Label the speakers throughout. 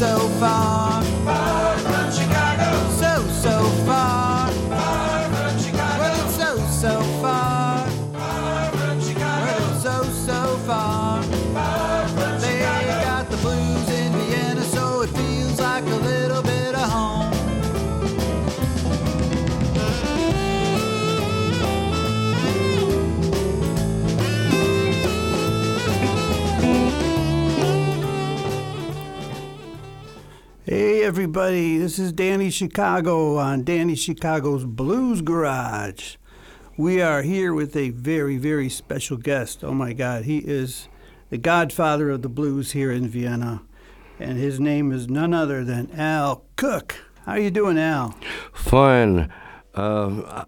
Speaker 1: so far. Everybody, this is Danny Chicago on Danny Chicago's Blues Garage. We are here with a very, very special guest. Oh my God, he is the godfather of the blues here in Vienna, and his name is none other than Al Cook. How are you doing, Al?
Speaker 2: Fine. Uh,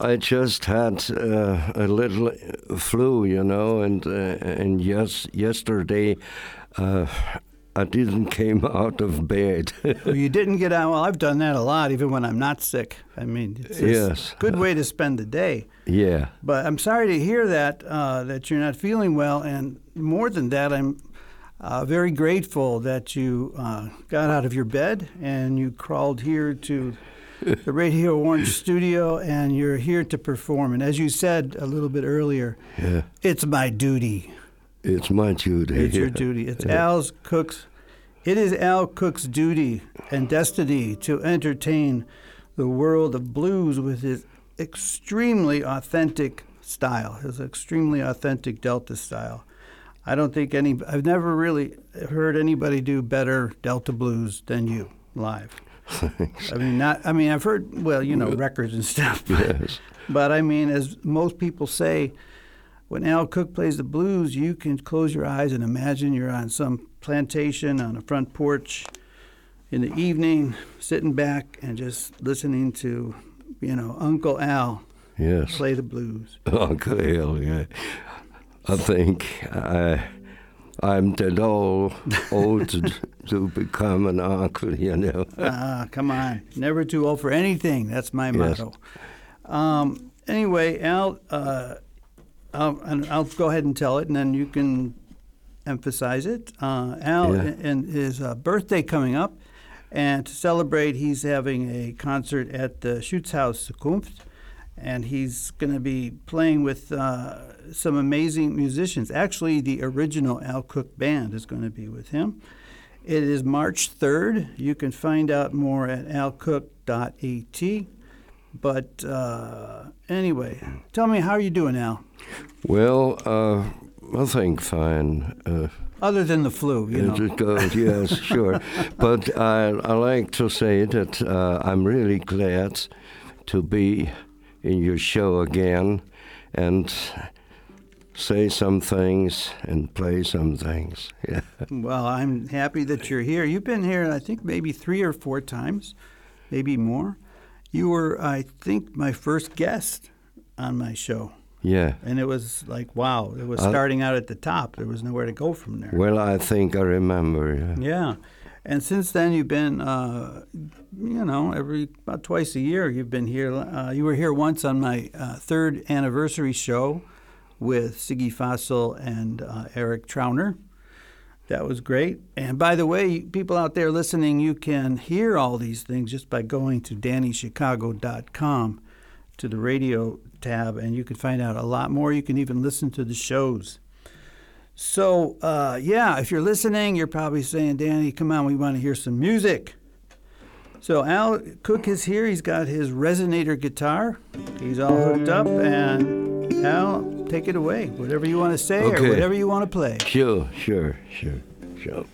Speaker 2: I just had uh, a little flu, you know, and uh, and yes, yesterday uh, I didn't came out of bed.
Speaker 1: well, you didn't get out. Well, I've done that a lot, even when I'm not sick. I mean, it's
Speaker 2: Yes.
Speaker 1: a good way to spend the day.
Speaker 2: yeah.
Speaker 1: But I'm sorry to hear that uh, that you're not feeling well, and more than that, I'm uh, very grateful that you uh, got out of your bed and you crawled here to the Radio Orange studio, and you're here to perform. And as you said a little bit earlier,
Speaker 2: Yeah.
Speaker 1: it's my duty.
Speaker 2: It's my duty.
Speaker 1: It's your duty. It's. Al's Cook's. It is Al Cook's duty and destiny to entertain the world of blues with his extremely authentic style, his extremely authentic Delta style. I don't think any. I've never really heard anybody do better Delta blues than you live. Thanks. I mean, not. I mean, I've heard well, you know, records and stuff. But,
Speaker 2: Yes.
Speaker 1: but I mean, as most people say, when Al Cook plays the blues, you can close your eyes and imagine you're on some plantation on a front porch in the evening, sitting back and just listening to, you know, Uncle Al
Speaker 2: Yes.
Speaker 1: play the blues.
Speaker 2: Uncle Al, yeah. I think I, I'm that old, old to, to become an uncle, you know.
Speaker 1: Ah, come on. Never too old for anything. That's my
Speaker 2: Yes.
Speaker 1: motto. Um, anyway, Al, uh, I'll, and I'll go ahead and tell it, and then you can emphasize it. Uh, Al
Speaker 2: Yeah.
Speaker 1: and his uh, birthday coming up, and to celebrate, he's having a concert at the Schutzhaus Zukunft, and he's going to be playing with uh, some amazing musicians. Actually, the original Al Cook band is going to be with him. It is March 3rd. You can find out more at alcook.at. But uh, anyway, tell me, how are you doing, Al?
Speaker 2: Well, uh, I think fine. Uh,
Speaker 1: Other than the flu, you
Speaker 2: It
Speaker 1: know.
Speaker 2: is good, yes, sure. But I, I like to say that uh, I'm really glad to be in your show again and say some things and play some things. Yeah.
Speaker 1: Well, I'm happy that you're here. You've been here, I think, maybe three or four times, maybe more. You were, I think, my first guest on my show.
Speaker 2: Yeah.
Speaker 1: And it was like, wow, it was starting out at the top. There was nowhere to go from there.
Speaker 2: Well, I think I remember. Yeah.
Speaker 1: Yeah. And since then, you've been, uh, you know, every about twice a year, you've been here. Uh, you were here once on my uh, third anniversary show with Siggi Fassl and uh, Eric Trauner. That was great. And by the way, people out there listening, you can hear all these things just by going to DannyChicago.com to the radio tab, and you can find out a lot more. You can even listen to the shows. So, uh, yeah, if you're listening, you're probably saying, Danny, come on, we want to hear some music. So, Al Cook is here. He's got his resonator guitar. He's all hooked up. And, Al, take it away. Whatever you want to say or whatever you want to play.
Speaker 2: Sure, sure, sure, sure.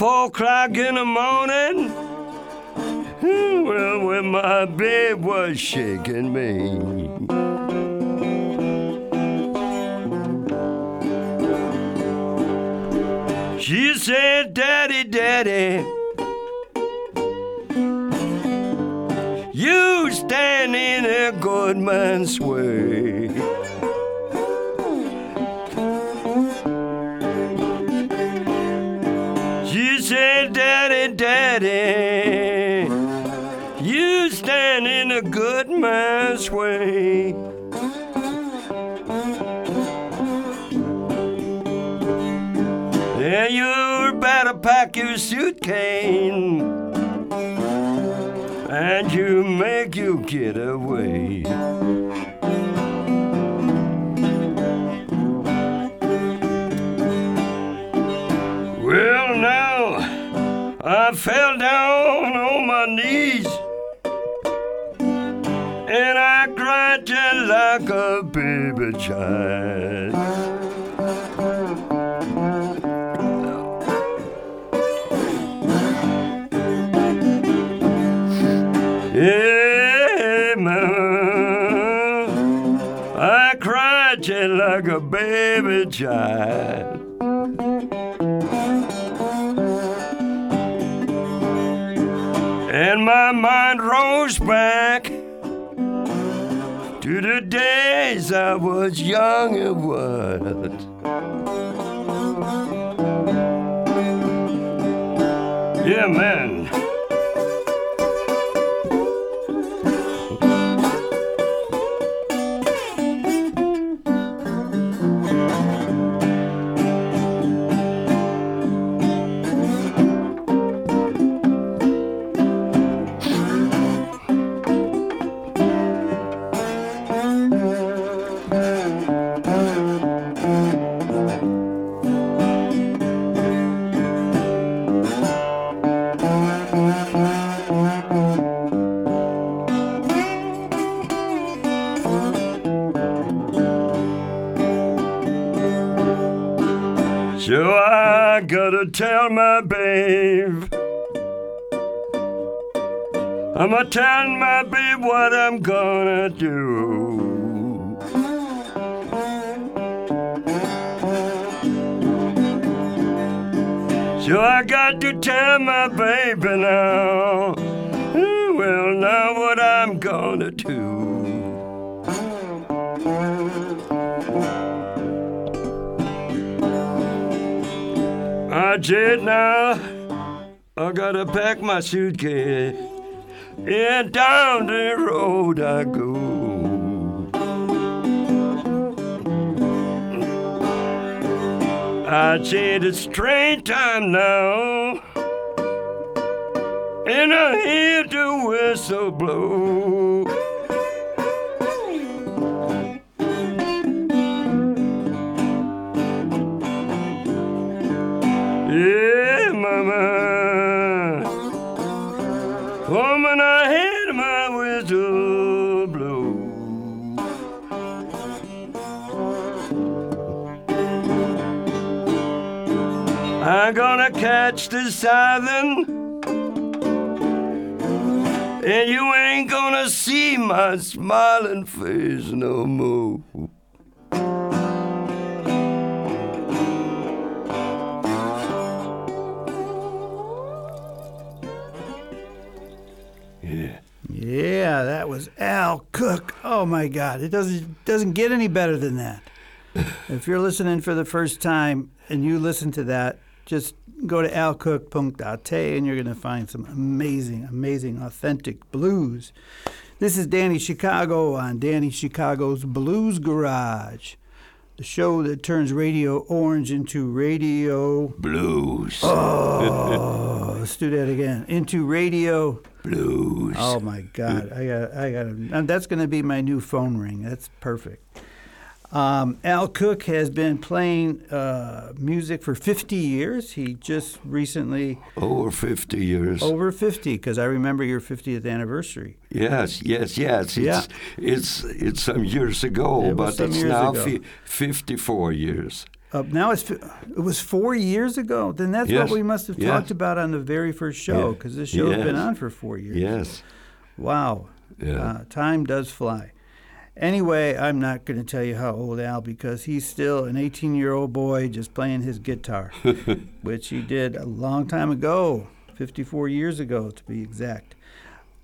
Speaker 2: Four o'clock in the morning. Hmm, well, when my babe was shaking me. She said, Daddy, Daddy, you stand in a good man's way. Daddy, you stand in a good man's way. Yeah, you better pack your suitcase and you make you get away. Fell down on my knees and I cried just like a baby child. Yeah, man, I cried just like a baby child. Back to the days I was young and wild. Yeah, man. Gotta tell my babe. I'ma tell my babe what I'm gonna do. So I got to tell my baby now. Well, now what I'm gonna do. Now. I gotta pack my suitcase. And down the road I go. I said it's train time now. And I hear the whistle blow. Yeah, mama. Woman, I had my whistle blow. I'm gonna catch the southern, and you ain't gonna see my smiling face no more. Yeah,
Speaker 1: that was Al Cook. Oh my God, it doesn't doesn't get any better than that. if you're listening for the first time and you listen to that, just go to alcook.at and you're going to find some amazing, amazing, authentic blues. This is Danny Chicago on Danny Chicago's Blues Garage, the show that turns Radio Orange into Radio.
Speaker 2: Blues.
Speaker 1: Oh, let's do that again. Into Radio.
Speaker 2: Blues.
Speaker 1: Oh my God! I got, I got. And that's going to be my new phone ring. That's perfect. Um, Al Cook has been playing uh, music for 50 years. He just recently
Speaker 2: Over 50 years.
Speaker 1: over 50 because I remember your 50th anniversary.
Speaker 2: Yes, yes, yes. It's,
Speaker 1: Yeah.
Speaker 2: it's, it's some years ago,
Speaker 1: It
Speaker 2: but it's now fi- 54 years.
Speaker 1: Uh, now it's it was four years ago. Then that's
Speaker 2: Yes.
Speaker 1: what we must have
Speaker 2: Yes.
Speaker 1: talked about on the very first show
Speaker 2: Yeah.
Speaker 1: because this show has been on for four years.
Speaker 2: Yes.
Speaker 1: Wow.
Speaker 2: Yeah.
Speaker 1: Uh, time does fly. Anyway, I'm not going to tell you how old Al because he's still an 18 year old boy just playing his guitar, which he did a long time ago, 54 years ago to be exact.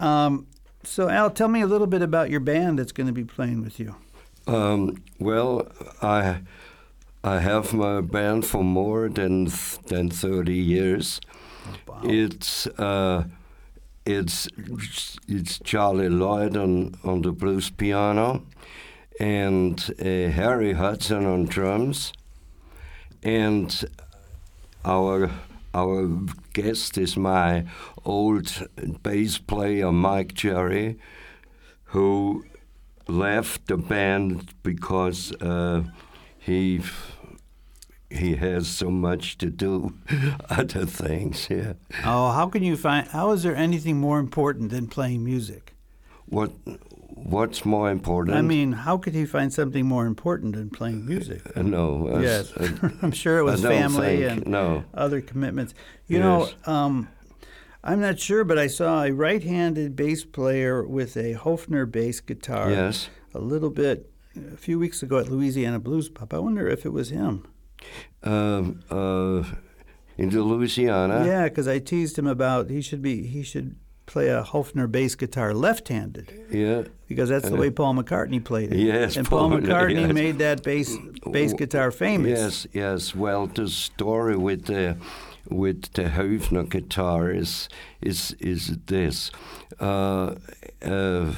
Speaker 1: Um, so, Al, tell me a little bit about your band that's going to be playing with you.
Speaker 2: Um, well, I I have my band for more than than thirty years. It's uh, it's it's Charlie Lloyd on on the blues piano, and uh, Harry Hudson on drums, and our our guest is my old bass player Mike Jerry, who left the band because uh, he he has so much to do other things. Yeah.
Speaker 1: Oh, how can you find? How is there anything more important than playing music?
Speaker 2: What what's more important?
Speaker 1: I mean, how could he find something more important than playing music?
Speaker 2: Uh, no. uh,
Speaker 1: yes,
Speaker 2: uh,
Speaker 1: I'm sure it was family
Speaker 2: think-
Speaker 1: and
Speaker 2: no.
Speaker 1: other commitments. You
Speaker 2: Yes.
Speaker 1: know, um, I'm not sure, but I saw a right-handed bass player with a Hofner bass guitar.
Speaker 2: Yes.
Speaker 1: A little bit a few weeks ago at Louisiana Blues Pub. I wonder if it was him.
Speaker 2: Uh, in the Louisiana.
Speaker 1: yeah, because I teased him about he should be he should play a Hofner bass guitar left-handed
Speaker 2: Yeah.
Speaker 1: because that's the
Speaker 2: Uh,
Speaker 1: way Paul McCartney played it.
Speaker 2: yes,
Speaker 1: and Paul
Speaker 2: Paul-
Speaker 1: McCartney
Speaker 2: yes.
Speaker 1: made that bass bass guitar famous.
Speaker 2: Yes, yes. Well, the story with the with the Hofner guitar is is is this. Uh, uh,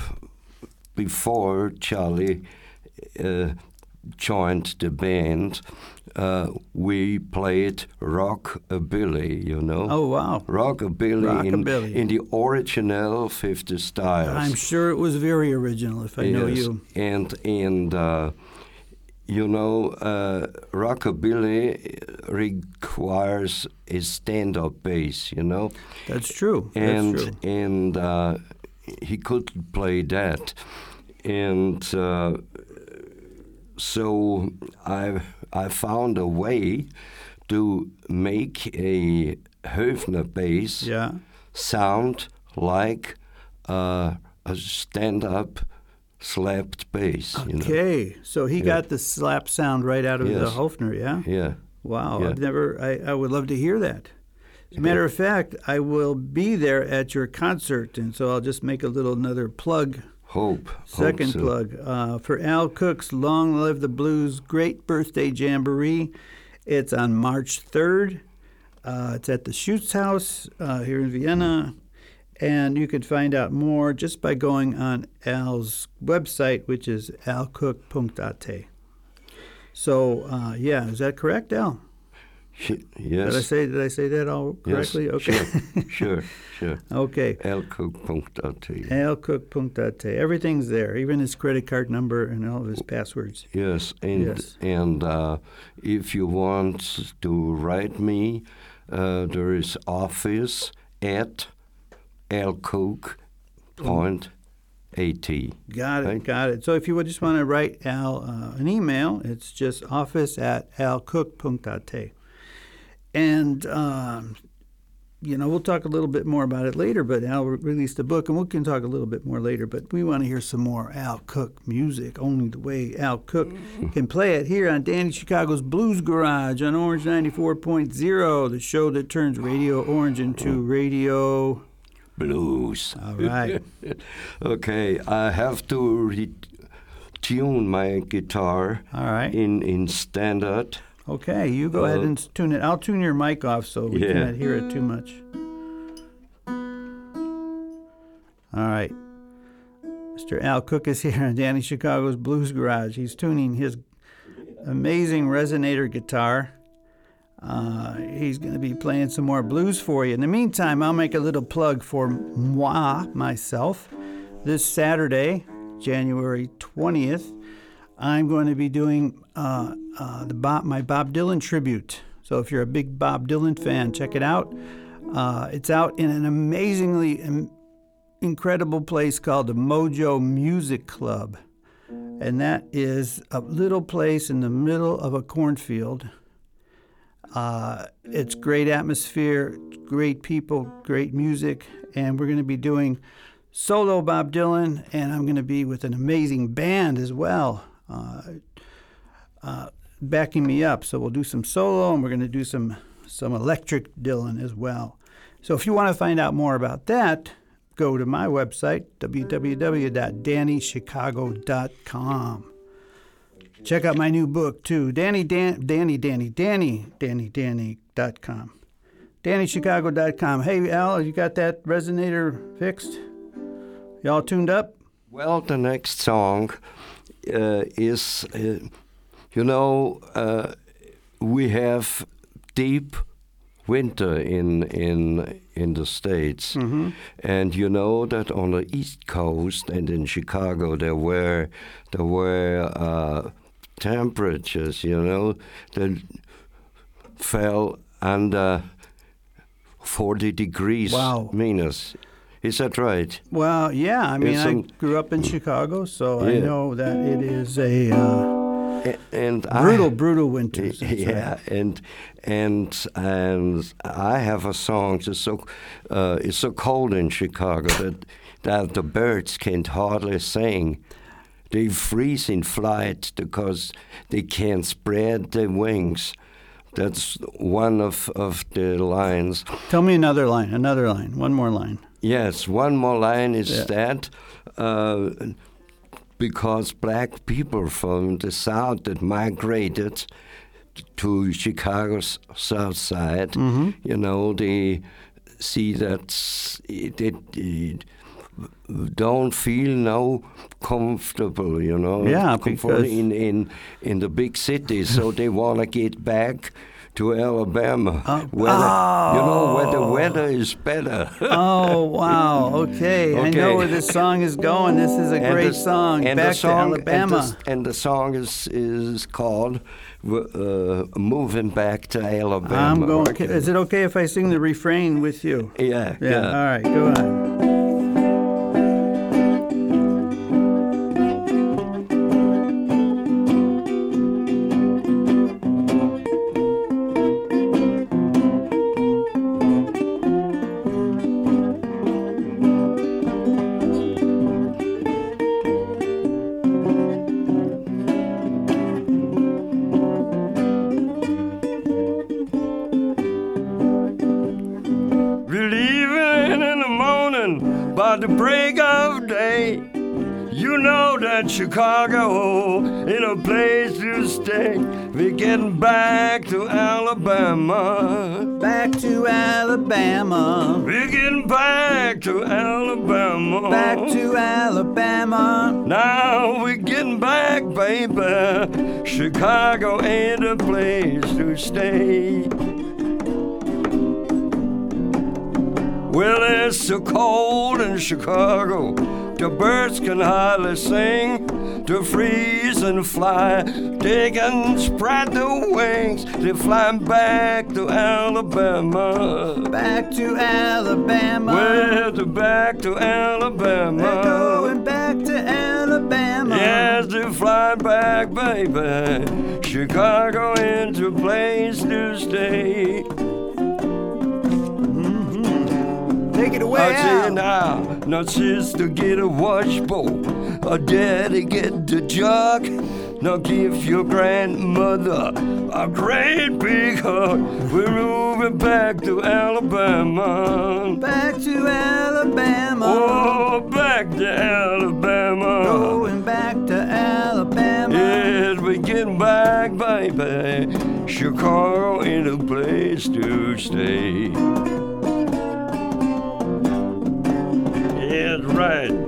Speaker 2: before Charlie uh, joined the band, uh, we played rockabilly. You know.
Speaker 1: Oh wow.
Speaker 2: Rockabilly, in-
Speaker 1: Rockabilly.
Speaker 2: In, the original 50 styles.
Speaker 1: I'm sure it was very original if I know
Speaker 2: Yes,
Speaker 1: you.
Speaker 2: And and uh, you know, uh, rockabilly requires a stand-up bass. You know,
Speaker 1: That's true.
Speaker 2: and
Speaker 1: That's true.
Speaker 2: and uh, he could play that, and uh, so I I found a way to make a Höfner bass
Speaker 1: Yeah.
Speaker 2: sound like uh, a stand-up slapped bass. You know?
Speaker 1: Okay, so he got the slap sound right out of the Hofner, yeah?
Speaker 2: Yeah.
Speaker 1: Wow,
Speaker 2: Yeah.
Speaker 1: I've never, I, I would love to hear that. As a matter of fact, I will be there at your concert, and so I'll just make a little another plug,
Speaker 2: Hope.
Speaker 1: second
Speaker 2: hope
Speaker 1: plug, uh, for Al Cook's Long Live the Blues Great Birthday Jamboree. It's on March 3rd. Uh, it's at the Schutz House uh, here in Vienna. And you can find out more just by going on Al's website, which is alcook.at. So, uh, yeah, is that correct, Al?
Speaker 2: Yes.
Speaker 1: Did I say did I say that all
Speaker 2: Yes,
Speaker 1: correctly? Okay.
Speaker 2: Sure. sure. Sure.
Speaker 1: okay.
Speaker 2: Elcook.at.
Speaker 1: Alcook.at. Everything's there, even his credit card number and all of his passwords.
Speaker 2: Yes, and
Speaker 1: Yes.
Speaker 2: and uh, if you want to write me, uh, there is office at elcook.at.
Speaker 1: Got it.
Speaker 2: Right.
Speaker 1: Got it. So if you would just want to write Al uh, an email, it's just office at alcook.at. And, um, you know, we'll talk a little bit more about it later, but Al re- released a book, and we can talk a little bit more later. But we want to hear some more Al Cook music, only the way Al Cook can play it here on Danny Chicago's Blues Garage on Orange 94.0, the show that turns Radio Orange into Radio.
Speaker 2: Blues.
Speaker 1: All right.
Speaker 2: okay, I have to re- tune my guitar
Speaker 1: All right.
Speaker 2: in in standard.
Speaker 1: Okay, you go ahead
Speaker 2: Uh,
Speaker 1: and tune it. I'll tune your mic off so we
Speaker 2: Yeah.
Speaker 1: cannot hear it too much. All right. Mr. Al Cook is here on Danny Chicago's Blues Garage. He's tuning his amazing resonator guitar. Uh, he's going to be playing some more blues for you. In the meantime, I'll make a little plug for moi, myself. This Saturday, January 20th, I'm going to be doing uh, uh, the Bob, my Bob Dylan tribute. So if you're a big Bob Dylan fan, check it out. Uh, it's out in an amazingly im- incredible place called the Mojo Music Club. And that is a little place in the middle of a cornfield Uh, it's great atmosphere, great people, great music, and we're going to be doing solo Bob Dylan, and I'm going to be with an amazing band as well, backing me up. So we'll do some solo, and we're going to do some some electric Dylan as well. So if you want to find out more about that, go to my website www.dannychicago.com. Check out my new book too, Danny Dan, Danny Danny Danny Danny Danny.com. DannyChicago.com. Hey Al, you got that resonator fixed? Y'all tuned up?
Speaker 2: Well, the next song uh, is, uh, you know, uh, we have deep winter in in in the states,
Speaker 1: Mm-hmm.
Speaker 2: and you know that on the East Coast and in Chicago there were there were uh, temperatures, you know, that fell under forty degrees
Speaker 1: Wow.
Speaker 2: minus. Is that right?
Speaker 1: Well, yeah. I mean,
Speaker 2: It's
Speaker 1: I grew up in Chicago, so I know that it is a uh,
Speaker 2: A- And I-
Speaker 1: brutal, brutal winters. That's
Speaker 2: yeah,
Speaker 1: right.
Speaker 2: and and and I have a song. It's so uh, it's so cold in Chicago that that the birds can't hardly sing. They freeze in flight because they can't spread their wings. That's one of, of the lines.
Speaker 1: Tell me another line. Another line. One more line.
Speaker 2: Yes, one more line is
Speaker 1: Yeah.
Speaker 2: that uh, because black people from the South that migrated to Chicago's South Side,
Speaker 1: Mm-hmm.
Speaker 2: you know, they see that s- it, it, it don't feel no comfortable, you know,
Speaker 1: Yeah,
Speaker 2: comfort
Speaker 1: because-
Speaker 2: in, in in the big cities, so they want to get back to Alabama,
Speaker 1: Uh,
Speaker 2: where the, you know where the
Speaker 1: oh.
Speaker 2: weather is better.
Speaker 1: Oh wow! Okay. I know where this song is going. This is a
Speaker 2: And
Speaker 1: great
Speaker 2: the-
Speaker 1: song.
Speaker 2: and
Speaker 1: Back
Speaker 2: the song,
Speaker 1: to Alabama.
Speaker 2: And the, and the song is is called uh, "Moving Back to Alabama."
Speaker 1: I'm going.
Speaker 2: Okay.
Speaker 1: Is it okay if I sing the refrain with you?
Speaker 2: Yeah,
Speaker 1: Yeah.
Speaker 2: yeah.
Speaker 1: All right. Go on.
Speaker 2: Baby. Chicago ain't a place to stay. Well, it's so cold in Chicago, the birds can hardly sing. To freeze and fly, they can spread their wings. They're flying back to Alabama.
Speaker 1: Back to Alabama.
Speaker 2: Well, they're back to Alabama. Yes, they're flying back, baby. Chicago ain't a place to stay. Mm-hmm.
Speaker 1: Take it away,
Speaker 2: you
Speaker 1: Al.
Speaker 2: now, now sister get a washbowl, a daddy get the jug. Now give your grandmother a great big hug. We're moving back to Alabama.
Speaker 1: Back to Alabama.
Speaker 2: Oh, back to Alabama.
Speaker 1: Going back to Alabama.
Speaker 2: Yes, we're getting back, baby. Chicago ain't a place to stay. Yes, right.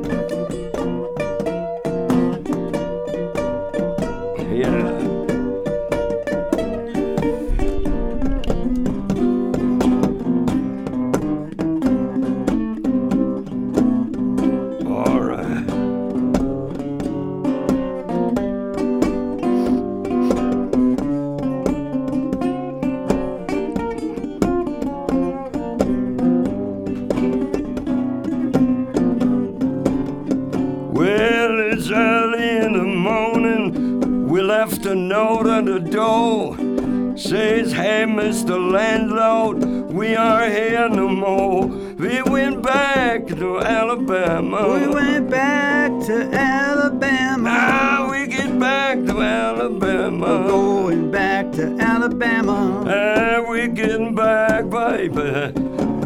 Speaker 2: The morning. We left a note on the door says, Hey, Mr. Landlord, we are here no more. We went back to Alabama.
Speaker 1: We went back to Alabama.
Speaker 2: Now we get back to Alabama.
Speaker 1: We're Going back to Alabama.
Speaker 2: And we're getting back, baby.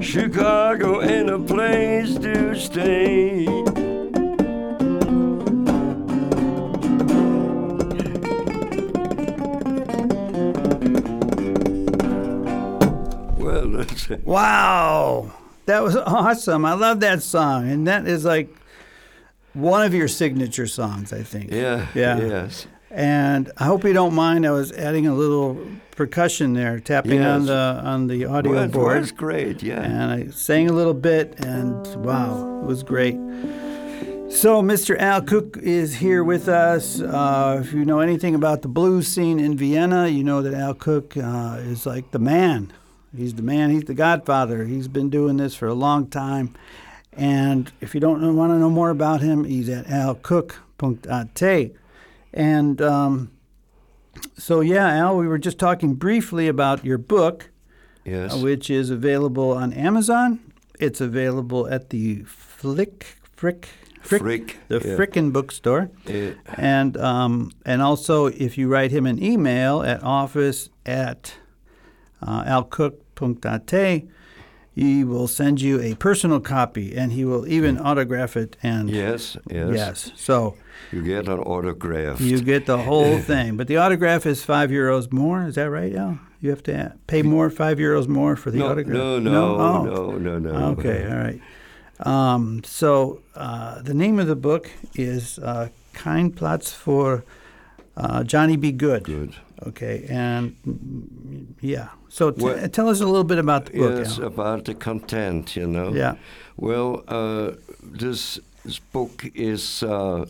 Speaker 2: Chicago ain't a place to stay.
Speaker 1: Wow. That was awesome. I love that song. And that is like one of your signature songs, I think.
Speaker 2: Yeah,
Speaker 1: Yeah.
Speaker 2: yes.
Speaker 1: And I hope you don't mind. I was adding a little percussion there, tapping on the on the audio
Speaker 2: Well,
Speaker 1: board.
Speaker 2: was great, yeah.
Speaker 1: and I sang a little bit, and wow, it was great. So, Mr. Al Cook is here with us. Uh, if you know anything about the blues scene in Vienna, you know that Al Cook uh, is like the man. He's the man. He's the godfather. He's been doing this for a long time. And if you don't want to know more about him, he's at alcook.at. And um, so, yeah, Al, we were just talking briefly about your book
Speaker 2: yes.
Speaker 1: uh, which is available on Amazon. It's available at the Flick Frick Frick,
Speaker 2: Frick,
Speaker 1: the
Speaker 2: yeah.
Speaker 1: Frickin bookstore,
Speaker 2: Yeah.
Speaker 1: and um, and also if you write him an email at office at uh, alcook.at, he will send you a personal copy, and he will even autograph it. And
Speaker 2: yes, yes.
Speaker 1: yes, so
Speaker 2: You get an autograph.
Speaker 1: you get the whole thing. But the autograph is five euros more. Is that right, Al? You have to pay more, five euros more for the
Speaker 2: no,
Speaker 1: autograph.
Speaker 2: no, no,
Speaker 1: Oh.
Speaker 2: no, no, no.
Speaker 1: Okay, all right. Um, so uh, the name of the book is uh, Kind Plots for uh, Johnny B. Goode.
Speaker 2: Good.
Speaker 1: Okay, and mm, yeah. So t-
Speaker 2: Well-
Speaker 1: tell us a little bit about the book.
Speaker 2: Yes,
Speaker 1: Al.
Speaker 2: about the content, you know.
Speaker 1: Yeah.
Speaker 2: Well, uh, this, this book is uh,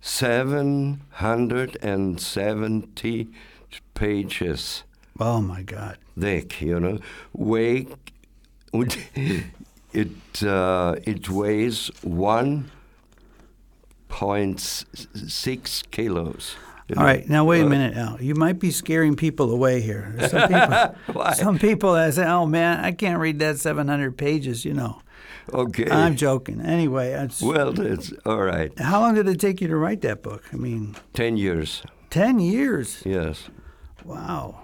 Speaker 2: 770 pages
Speaker 1: Oh my God.
Speaker 2: thick, you know. Weigh, it, uh, it weighs 1.6 kilos.
Speaker 1: All right, now wait a
Speaker 2: Uh,
Speaker 1: minute, Al. You might be scaring people away here. Some people,
Speaker 2: Why?
Speaker 1: some people that say, "Oh man, I can't read that 700 pages." You know,
Speaker 2: Okay.
Speaker 1: I'm joking. Anyway, it's,
Speaker 2: well, it's all right.
Speaker 1: how long did it take you to write that book? I mean,
Speaker 2: 10 years,
Speaker 1: ten years.
Speaker 2: yes.
Speaker 1: Wow.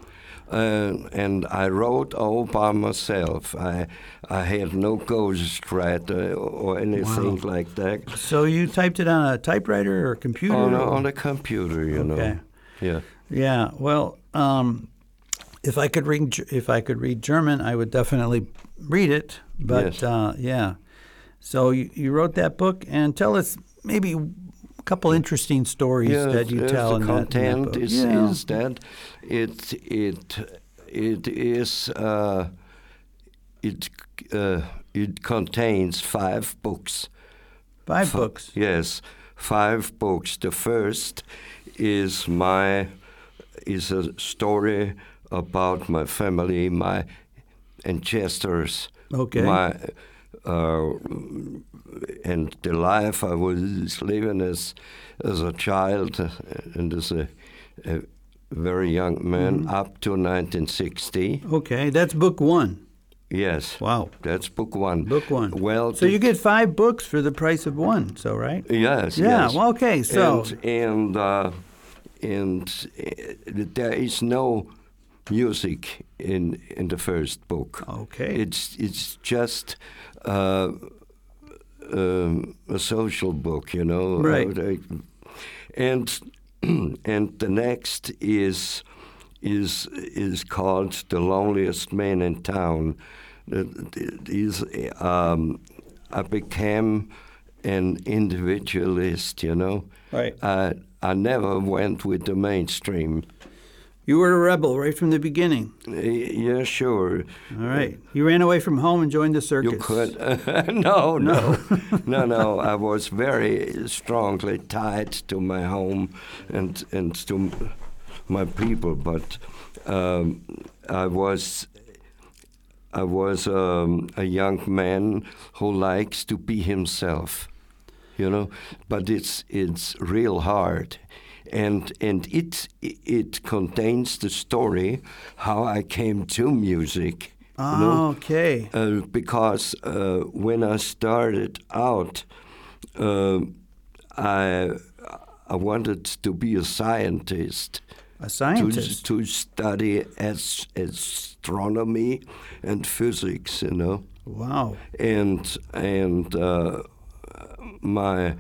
Speaker 2: Uh, and I wrote all by myself. I I had no ghostwriter or anything like that.
Speaker 1: So you typed it on a typewriter or computer?
Speaker 2: On a, on a computer, you
Speaker 1: Okay.
Speaker 2: know. Yeah.
Speaker 1: Yeah. Well, um, if I could read if I could read German, I would definitely read it. But
Speaker 2: Yes.
Speaker 1: uh, yeah. So you, you wrote that book, and tell us maybe a couple interesting stories
Speaker 2: Yes,
Speaker 1: that you
Speaker 2: yes,
Speaker 1: tell
Speaker 2: the
Speaker 1: in that, in that
Speaker 2: content
Speaker 1: book.
Speaker 2: is,
Speaker 1: yeah.
Speaker 2: is that it it it is uh, it uh, it contains five books.
Speaker 1: five books.
Speaker 2: Yes, five books. The first is my is a story about my family, my ancestors,
Speaker 1: Okay.
Speaker 2: my uh, and the life I was living as as a child uh, and as a, a very young man
Speaker 1: Mm-hmm.
Speaker 2: up to 1960.
Speaker 1: Okay, that's book one.
Speaker 2: Yes,
Speaker 1: Wow.
Speaker 2: that's book one.
Speaker 1: Book one.
Speaker 2: Well,
Speaker 1: So you get five books for the price of one. So right?
Speaker 2: Yes.
Speaker 1: Yeah,
Speaker 2: Yes.
Speaker 1: well, okay, so-
Speaker 2: and and uh, and uh, there is no music in in the first book.
Speaker 1: Okay.
Speaker 2: It's it's just. Uh, um, a social book, you know,
Speaker 1: Right.
Speaker 2: Uh, and and the next is is is called the loneliest man in town. Is um, I became an individualist, you know.
Speaker 1: Right.
Speaker 2: I I never went with the mainstream.
Speaker 1: You were a rebel right from the beginning.
Speaker 2: Y- Yeah, sure.
Speaker 1: All right. You ran away from home and joined the circus.
Speaker 2: You could. no, no, no, no. I was very strongly tied to my home and and to my people, but um, I was. I was um, a young man who likes to be himself, you know. But it's it's real hard, and and it it contains the story how I came to music. you know?
Speaker 1: Oh, okay.
Speaker 2: uh, because uh, when I started out, uh, I I wanted to be a scientist.
Speaker 1: A
Speaker 2: To,
Speaker 1: scientist.
Speaker 2: to study as, astronomy and physics, you know,
Speaker 1: Wow.
Speaker 2: and and uh, my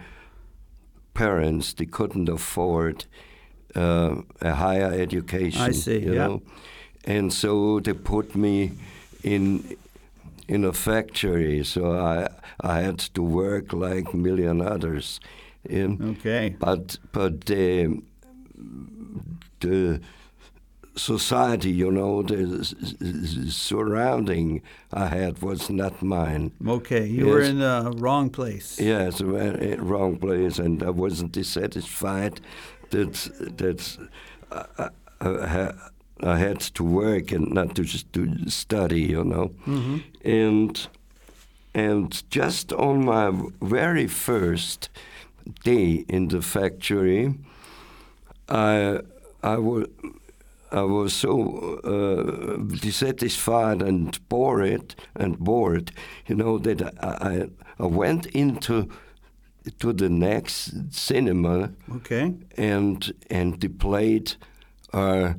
Speaker 2: parents they couldn't afford uh, a higher education.
Speaker 1: I see,
Speaker 2: you
Speaker 1: yeah.
Speaker 2: know, and so they put me in in a factory. So I I had to work like million others. In,
Speaker 1: Okay.
Speaker 2: but but the the society, you know, the surrounding I had was not mine.
Speaker 1: Okay. You were in the wrong place.
Speaker 2: Yes, wrong place, and I wasn't dissatisfied that that I, I, I had to work and not to just to study, you know,
Speaker 1: hmm
Speaker 2: and and just on my very first day in the factory, I I was. I was so uh, dissatisfied and bored and bored, you know, that I, I, I went into to the next cinema
Speaker 1: Okay.
Speaker 2: and and they played uh,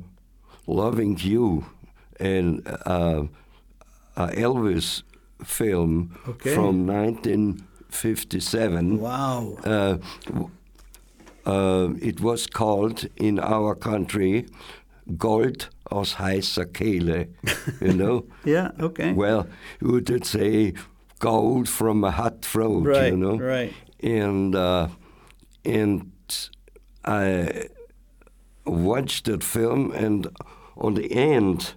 Speaker 2: "Loving You" and uh, Elvis film
Speaker 1: Okay.
Speaker 2: from 1957.
Speaker 1: Wow.
Speaker 2: Uh, uh, it was called in our country Gold aus heißer Kehle, you know.
Speaker 1: Yeah. Okay.
Speaker 2: well, you would say gold from a hot throat,
Speaker 1: right.
Speaker 2: you know.
Speaker 1: Right.
Speaker 2: And uh, and I watched that film, and on the end,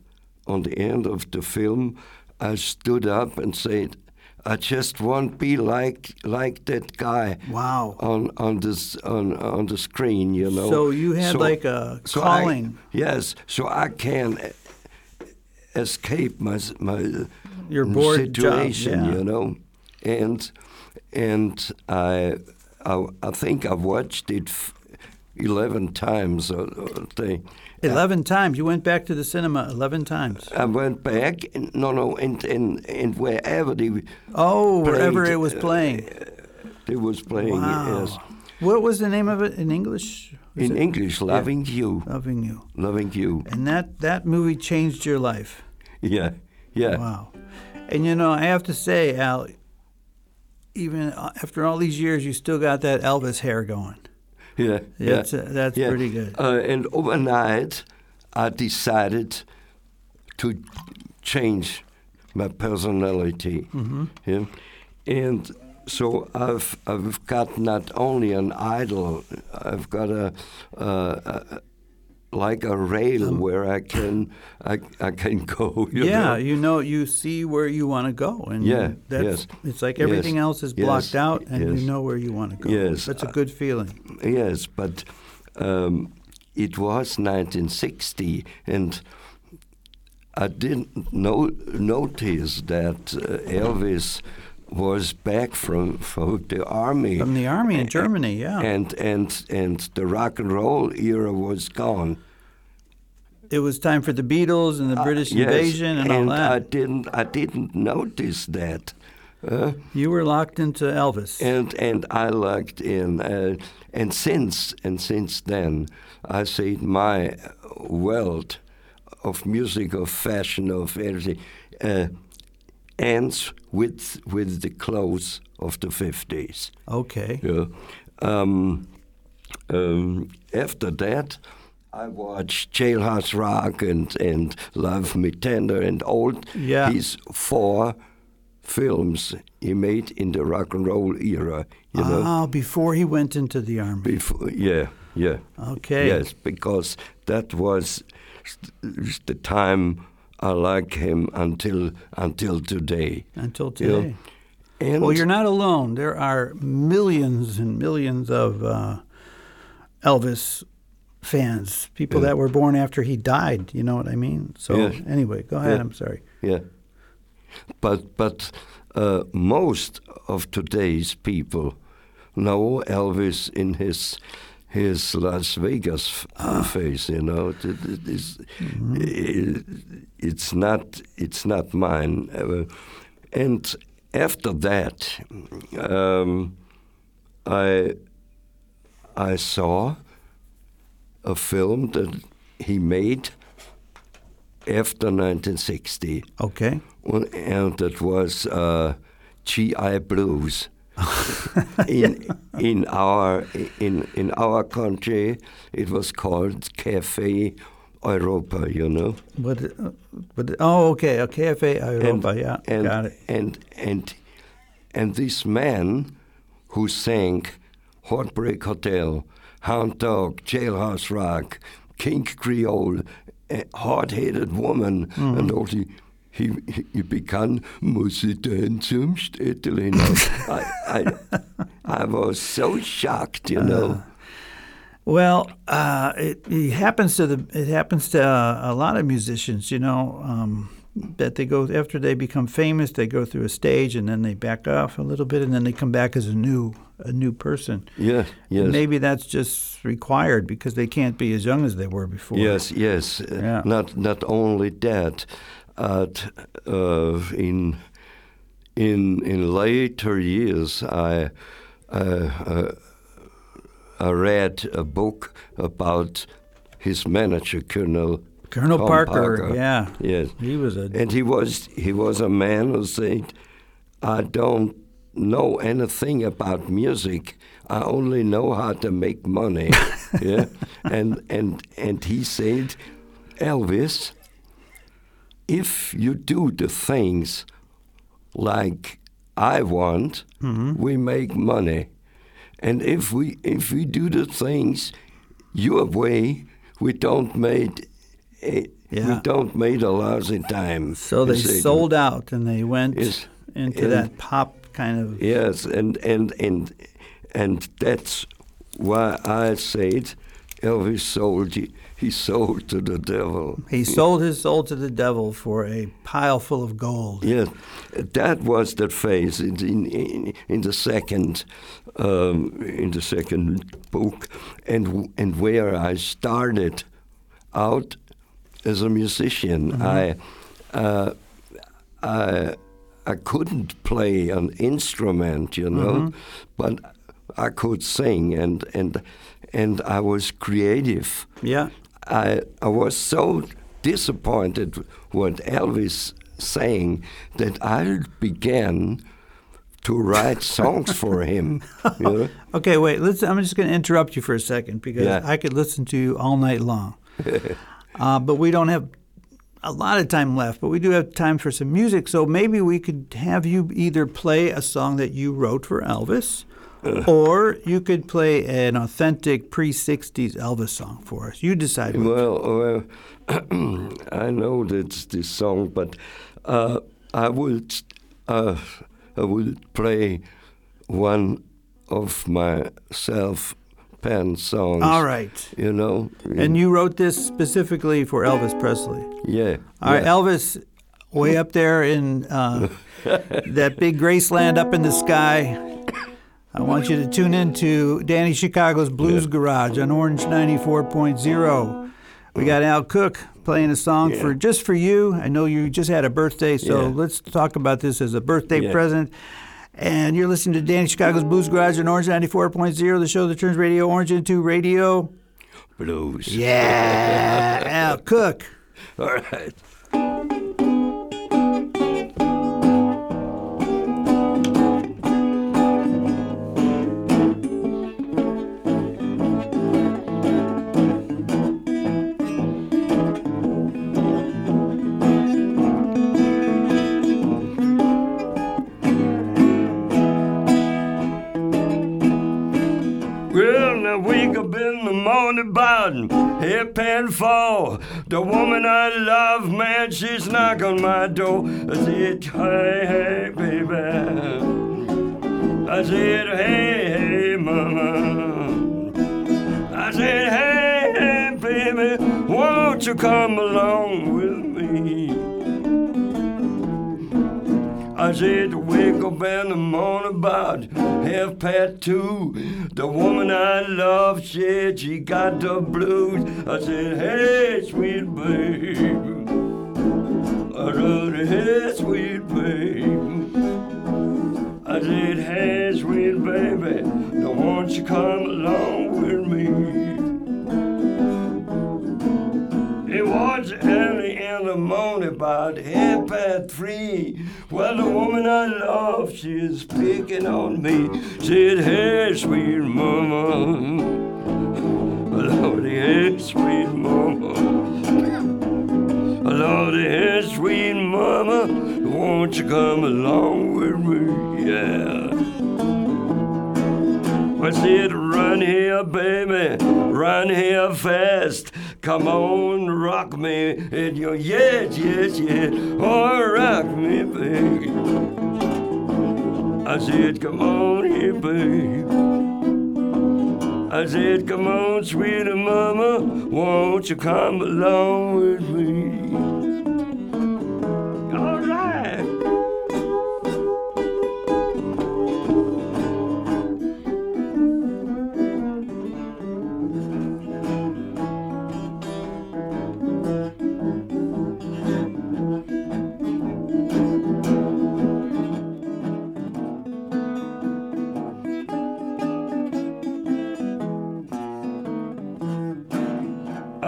Speaker 2: on the end of the film, I stood up and said, "I just won't be like like that guy."
Speaker 1: Wow.
Speaker 2: on on this on on the screen, you know.
Speaker 1: So you had like a
Speaker 2: so I-
Speaker 1: calling.
Speaker 2: yes, so I can escape my my uh,
Speaker 1: Your bored job,
Speaker 2: situation,
Speaker 1: yeah.
Speaker 2: you know, and and I, I I think I watched it f- eleven times or, or thing.
Speaker 1: Eleven times. You went back to the cinema eleven times.
Speaker 2: I went back, and, no, no, and and and wherever they
Speaker 1: Oh, wherever it was
Speaker 2: uh,
Speaker 1: playing.
Speaker 2: they was playing,
Speaker 1: Wow.
Speaker 2: yes,
Speaker 1: What was the name of it in English? Was
Speaker 2: in
Speaker 1: it
Speaker 2: English, loving you,
Speaker 1: Loving You.
Speaker 2: loving you,
Speaker 1: And that, that movie changed your life.
Speaker 2: yeah, yeah.
Speaker 1: Wow. And you know, I have to say, Al, even uh, after all these years, you still got that Elvis hair going. Yeah,
Speaker 2: Yeah,
Speaker 1: that's, uh, that's
Speaker 2: yeah.
Speaker 1: pretty good.
Speaker 2: Uh, and overnight, I decided to change my personality.
Speaker 1: Mm-hmm.
Speaker 2: Yeah? And so I've I've got not only an idol, I've got a, uh, a like a rail where I can I, I can go. You
Speaker 1: Um, yeah,
Speaker 2: know?
Speaker 1: you know, you see where you want to go, and
Speaker 2: Yeah,
Speaker 1: that's,
Speaker 2: yes.
Speaker 1: it's like
Speaker 2: Yes,
Speaker 1: everything else is blocked
Speaker 2: yes,
Speaker 1: out, and
Speaker 2: yes.
Speaker 1: you know where you want to go.
Speaker 2: Yes,
Speaker 1: that's a
Speaker 2: uh,
Speaker 1: good feeling.
Speaker 2: Yes, but um, it was 1960, and I didn't no, notice that uh, Elvis was back from, from the army.
Speaker 1: From the army in Germany, yeah,
Speaker 2: And, and, and the rock and roll era was gone.
Speaker 1: it was time for the Beatles and the British
Speaker 2: Uh, Yes,
Speaker 1: invasion and, all
Speaker 2: I
Speaker 1: that.
Speaker 2: didn't, I didn't notice that. Uh,
Speaker 1: you were locked into Elvis.
Speaker 2: and and I locked in, uh, and since and since then, I see my world of music, of fashion, of everything uh, ends with with the close of the fifties.
Speaker 1: okay,
Speaker 2: Yeah. Um, um, after that, I watched Jailhouse Rock and, and Love Me Tender and all
Speaker 1: Yeah.
Speaker 2: these four films he made in the rock and roll era. You know,
Speaker 1: ah, before he went into the army.
Speaker 2: before yeah, yeah,
Speaker 1: Okay.
Speaker 2: yes, because that was the time I like him until until today.
Speaker 1: Until
Speaker 2: you know.
Speaker 1: today. Well, you're not alone. There are millions and millions of uh, Elvis fans, people
Speaker 2: Yeah.
Speaker 1: that were born after he died. You know what I mean? So
Speaker 2: Yes.
Speaker 1: anyway, go ahead.
Speaker 2: Yeah.
Speaker 1: I'm sorry.
Speaker 2: Yeah, but but uh, most of today's people know Elvis in his his Las Vegas face. You know, it, it is, it, it's not it's not mine. Uh, and after that, um, I I saw a film that he made after 1960,
Speaker 1: Okay.
Speaker 2: and that was uh, GI Blues. In in our in in our country, it was called Cafe Europa. You know.
Speaker 1: But, but oh, okay, a Cafe Europa, yeah,
Speaker 2: and,
Speaker 1: got it.
Speaker 2: And and and this man who sang Heartbreak Hotel, Hound Dog, Jailhouse Rock, King Creole, a Hard-Headed Woman,
Speaker 1: Mm-hmm.
Speaker 2: and all the he, he began Musik zum Städtel hinaus. I, I, I was so shocked, you know.
Speaker 1: Well, uh, it, it happens to the it happens to uh, a lot of musicians, you know, um, that they go after they become famous, they go through a stage and then they back off a little bit and then they come back as a new a new person.
Speaker 2: yes, yes.
Speaker 1: Maybe that's just required because they can't be as young as they were before.
Speaker 2: Yes, yes. Uh,
Speaker 1: Yeah.
Speaker 2: Not not only that, uh, t- uh, in in in later years, I uh, uh, I read a book about his manager, Colonel
Speaker 1: Colonel
Speaker 2: Tom
Speaker 1: Parker, yeah.
Speaker 2: Yes,
Speaker 1: He was a
Speaker 2: and he was he was a man who said, "I don't know anything about music. I only know how to make money." yeah, and and and he said, "Elvis, if you do the things like I want, mm-hmm. we make money, and if we if we do the things your way, we don't make." A, We
Speaker 1: Yeah.
Speaker 2: don't make a lousy time.
Speaker 1: so they
Speaker 2: He
Speaker 1: sold out and they went
Speaker 2: Yes.
Speaker 1: into
Speaker 2: And-
Speaker 1: that pop kind of
Speaker 2: Yes, and and and and that's why I said Elvis sold. He sold to the devil.
Speaker 1: he sold his soul to the devil for a pile full of gold.
Speaker 2: Yes, that was the phase in in, in, the second um, in the second book, and and where I started out as a musician. I uh, I I couldn't play an instrument, you know, but I could sing, and and and I was creative.
Speaker 1: Yeah.
Speaker 2: I I was so disappointed what Elvis saying that I began to write songs for him. You know?
Speaker 1: Okay, wait. Let's. I'm just going to interrupt you for a second because
Speaker 2: Yeah.
Speaker 1: I could listen to you all night long. uh, but we don't have a lot of time left. But we do have time for some music. So maybe we could have you either play a song that you wrote for Elvis, or you could play an authentic pre-60s Elvis song for us. You decide.
Speaker 2: Well, I know that's this song, but uh, I would uh, I would play one of my self-penned songs.
Speaker 1: All right.
Speaker 2: You know.
Speaker 1: And you wrote this specifically for Elvis Presley.
Speaker 2: yeah.
Speaker 1: All right,
Speaker 2: yeah.
Speaker 1: Elvis, way up there in uh, that big Graceland up in the sky. I want you to tune in to Danny Chicago's Blues Garage on Orange 94.0. We got Al Cook playing a song for just for you. I know you just had a birthday, so
Speaker 2: Yeah.
Speaker 1: let's talk about this as a birthday
Speaker 2: Yeah.
Speaker 1: present. And you're listening to Danny Chicago's Blues Garage on Orange 94.0, the show that turns Radio Orange into radio.
Speaker 2: Blues.
Speaker 1: Yeah, Al Cook.
Speaker 2: All right. Morning bottom, hairpin fall. The woman I love, man, she's knocking my door. I said, hey, hey, baby. I said, hey, hey, mama. I said, hey, hey, baby, won't you come along with me? I said, wake up in the morning about half past two. The woman I love said she got the blues. I said, hey, sweet babe. I said, hey, sweet babe. I said, hey, sweet baby, now won't you come along with me? Early in the morning, about half past three. Well, the woman I love, she's picking on me. Said, hey, sweet mama. Lordy, hey, sweet mama. Lordy, hey, sweet mama. Won't you come along with me? Yeah. I said, run here, baby, run here fast. Come on, rock me. And you, yes, yes, yes. Oh, rock me, baby. I said, come on here, babe. I said, come on, sweet mama, won't you come along with me?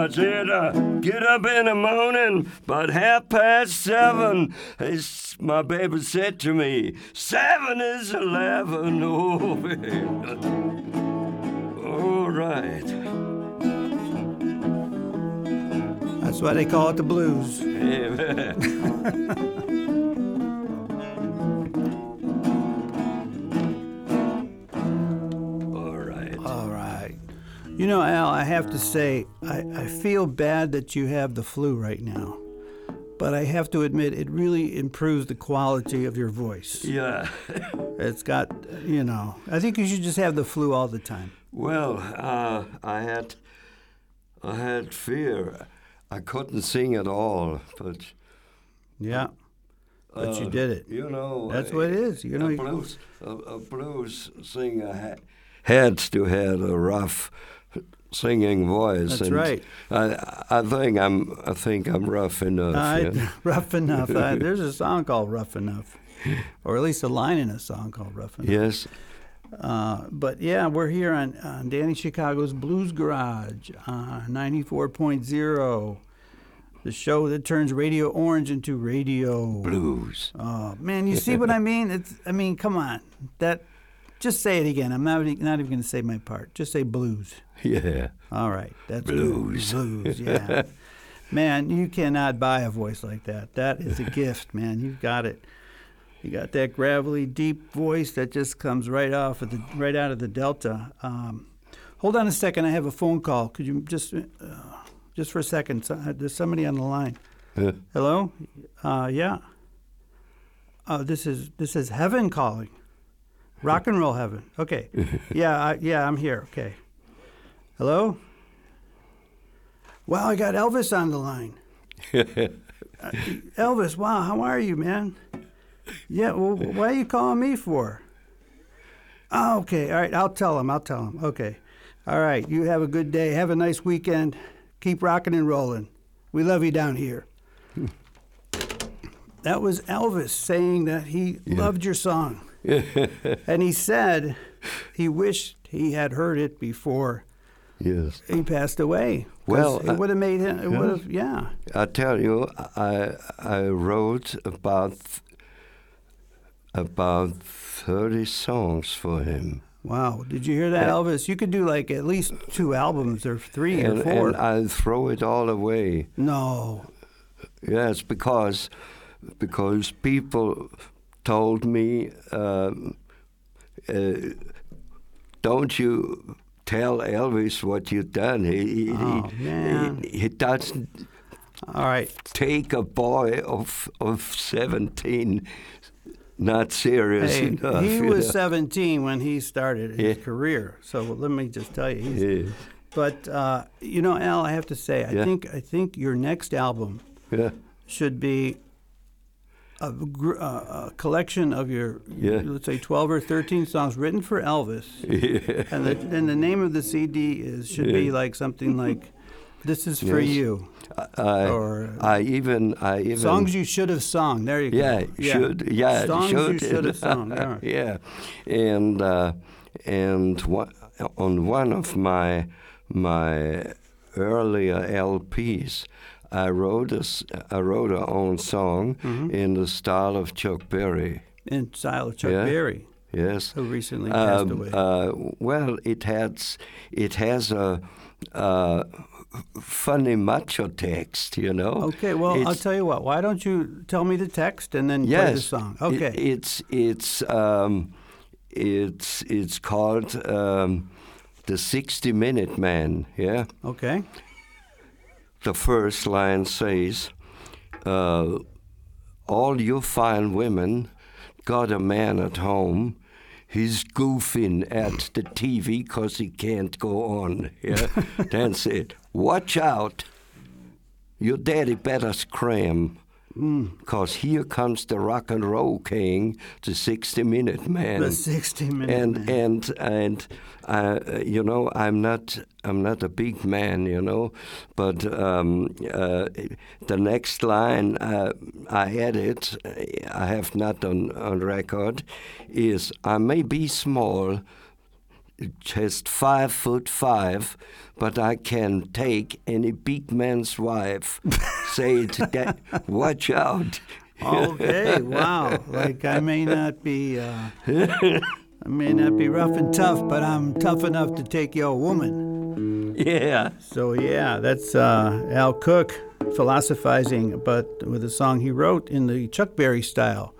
Speaker 2: I said, uh, get up in the morning, about half past seven. It's, my baby said to me, seven is eleven. Oh, all right.
Speaker 1: That's why they call it the blues.
Speaker 2: all
Speaker 1: You know, Al, I have to say, I, I feel bad that you have the flu right now. But I have to admit, it really improves the quality of your voice.
Speaker 2: Yeah.
Speaker 1: It's got, you know, I think you should just have the flu all the time.
Speaker 2: Well, uh, I had, I had fear. I couldn't sing at all, but
Speaker 1: Yeah. But you
Speaker 2: uh,
Speaker 1: did it.
Speaker 2: You know,
Speaker 1: That's what it is. You know,
Speaker 2: a
Speaker 1: you-
Speaker 2: blues, a, a blues singer ha- had to have a rough singing voice.
Speaker 1: That's
Speaker 2: and
Speaker 1: right.
Speaker 2: I, I think I'm, I think I'm rough enough.
Speaker 1: I,
Speaker 2: yeah.
Speaker 1: rough enough. I, there's a song called Rough Enough, or at least a line in a song called Rough Enough.
Speaker 2: Yes.
Speaker 1: Uh, but yeah, we're here on, on Danny Chicago's Blues Garage, uh, 94.0, the show that turns Radio Orange into radio
Speaker 2: Blues.
Speaker 1: Oh man, you see what I mean? It's I mean, come on, that. Just say it again. I'm not not even going to say my part. Just say blues.
Speaker 2: Yeah.
Speaker 1: All right, that's good.
Speaker 2: Blues.
Speaker 1: Blues, yeah. man, you cannot buy a voice like that. That is a gift, man. You've got it. You got that gravelly, deep voice that just comes right off of the right out of the delta. Um, hold on a second. I have a phone call. Could you just uh, just for a second? So- uh, There's somebody on the line.
Speaker 2: Uh,
Speaker 1: Hello. Uh, yeah. Oh, this is this is heaven calling. Rock and roll heaven. Okay. Yeah, I, yeah, I'm here. Okay. Hello. Wow, I got Elvis on the line. Uh, Elvis, wow, how are you, man? Yeah, well, why are you calling me for? Oh, okay, all right, I'll tell him. I'll tell him. Okay, all right. You have a good day. Have a nice weekend. Keep rocking and rolling. We love you down here. That was Elvis saying that he loved your song. and he said he wished he had heard it before
Speaker 2: yes.
Speaker 1: he passed away.
Speaker 2: Well,
Speaker 1: it would have made him. It
Speaker 2: yeah.
Speaker 1: would have, yeah.
Speaker 2: I tell you, I I wrote about about thirty songs for him,
Speaker 1: Wow. Did you hear that,
Speaker 2: Yeah.
Speaker 1: Elvis? You could do like at least two albums or three
Speaker 2: and,
Speaker 1: or four.
Speaker 2: and I throw it all away.
Speaker 1: no.
Speaker 2: Yes, because because people told me, um, uh, "Don't you tell Elvis what you've done? He he,
Speaker 1: Oh,
Speaker 2: he,
Speaker 1: man.
Speaker 2: he, he doesn't
Speaker 1: All right.
Speaker 2: take a boy of of seventeen not serious
Speaker 1: Hey,
Speaker 2: enough."
Speaker 1: he was
Speaker 2: know.
Speaker 1: 17 when he started his
Speaker 2: Yeah.
Speaker 1: career. So let me just tell you, he's,
Speaker 2: Yeah,
Speaker 1: but uh, you know, Al, I have to say, I
Speaker 2: Yeah.
Speaker 1: think I think your next album should be a, gr- uh, a collection of your,
Speaker 2: Yeah.
Speaker 1: let's say, 12 or 13 songs written for Elvis. And the, and the name of the CD is should be like something like, "This is for you."
Speaker 2: I,
Speaker 1: Or-
Speaker 2: I even I even
Speaker 1: Songs you should have sung. There you go.
Speaker 2: yeah should yeah
Speaker 1: Songs
Speaker 2: should
Speaker 1: you should have sung. Yeah.
Speaker 2: yeah and uh, and one, on one of my my earlier LPs I wrote a I wrote a own song
Speaker 1: Mm-hmm.
Speaker 2: in the style of Chuck Berry
Speaker 1: In style of Chuck
Speaker 2: Yeah.
Speaker 1: Berry,
Speaker 2: yes
Speaker 1: who recently passed
Speaker 2: Um,
Speaker 1: away.
Speaker 2: uh, well, it has it has a, a funny macho text, you know.
Speaker 1: okay, well, I'll tell you what. Why don't you tell me the text and then play the
Speaker 2: yes,
Speaker 1: song?
Speaker 2: it-
Speaker 1: Okay.
Speaker 2: it's it's um, it's it's called um, the sixty minute man. Yeah.
Speaker 1: okay.
Speaker 2: The first line says, uh, "All you fine women got a man at home." He's goofing at the TV 'cause he can't go on. Yeah, that's it. Watch out. Your daddy better scram. Because here comes the rock and roll king, the 60 minute man
Speaker 1: The 60 minute
Speaker 2: and
Speaker 1: man.
Speaker 2: and and uh, you know I'm not I'm not a big man you know but um, uh, the next line uh, I added I have not on on record is I may be small just five foot five, but I can take any big man's wife. Say it, that, watch out.
Speaker 1: Okay, wow. Like I may not be, uh, I may not be rough and tough, but I'm tough enough to take your woman.
Speaker 2: Yeah.
Speaker 1: So yeah, that's uh, Al Cook philosophizing, but with a song he wrote in the Chuck Berry style.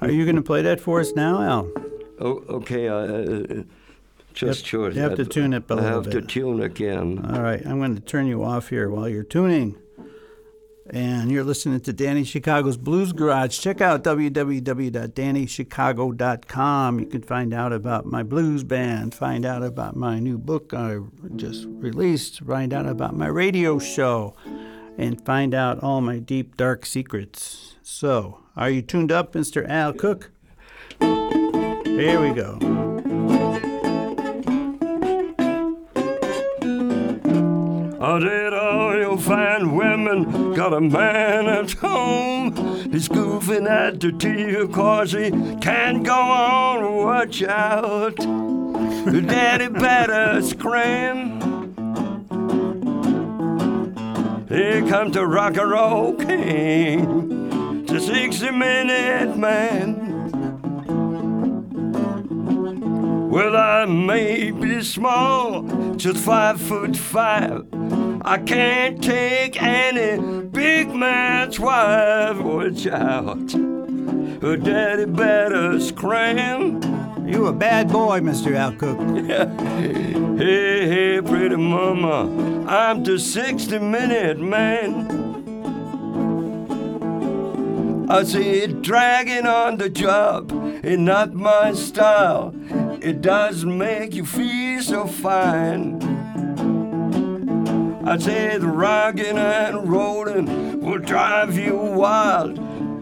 Speaker 1: Are you going to play that for us now, Al?
Speaker 2: Oh, okay. Uh, just
Speaker 1: You
Speaker 2: short.
Speaker 1: you have to tune it a
Speaker 2: I have to tune again.
Speaker 1: All right, I'm going to turn you off here while you're tuning. And you're listening to Danny Chicago's Blues Garage. Check out www.dannychicago.com. You can find out about my blues band, find out about my new book I just released, find out about my radio show, and find out all my deep, dark secrets. So, are you tuned up, Mr. Al Cook? Here we go.
Speaker 2: Did all you fine women got a man at home. He's goofing at the TV cause he can't go on. Watch out. Daddy better scream. Here comes the rock and roll king, the 60 minute man. Well, I may be small, just five foot five. I can't take any big man's wife. Watch out. Her daddy better scram.
Speaker 1: You a bad boy, Mr. Al
Speaker 2: Hey, hey, pretty mama, I'm the 60 minute man. I see it dragging on the job, and not my style. It doesn't make you feel so fine. I say the rocking and rolling will drive you wild.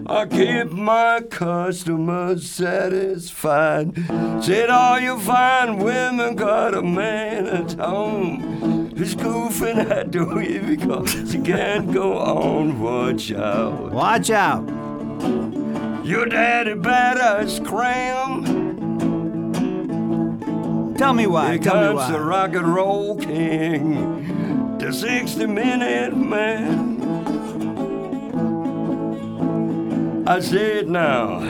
Speaker 2: I keep my customers satisfied. Said all you fine women got a man at home. He's goofing at the way because he can't go on. Watch out.
Speaker 1: Watch out.
Speaker 2: Your daddy better scram.
Speaker 1: Tell me why.
Speaker 2: Here
Speaker 1: Tell me
Speaker 2: comes the rock and roll king, the 60 minute man. I say it now.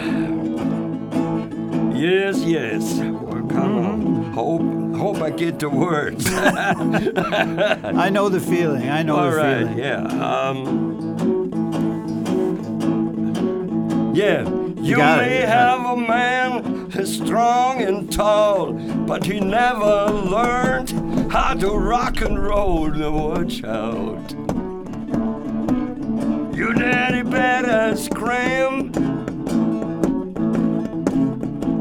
Speaker 2: Yes, yes. Well, come on. Hope, hope I get the words.
Speaker 1: I know the feeling. I know
Speaker 2: All
Speaker 1: the
Speaker 2: right,
Speaker 1: feeling.
Speaker 2: yeah. Um, yeah, you,
Speaker 1: it,
Speaker 2: may
Speaker 1: yeah.
Speaker 2: have a man who's strong and tall, but he never learned how to rock and roll. Now watch out. Your daddy better scram.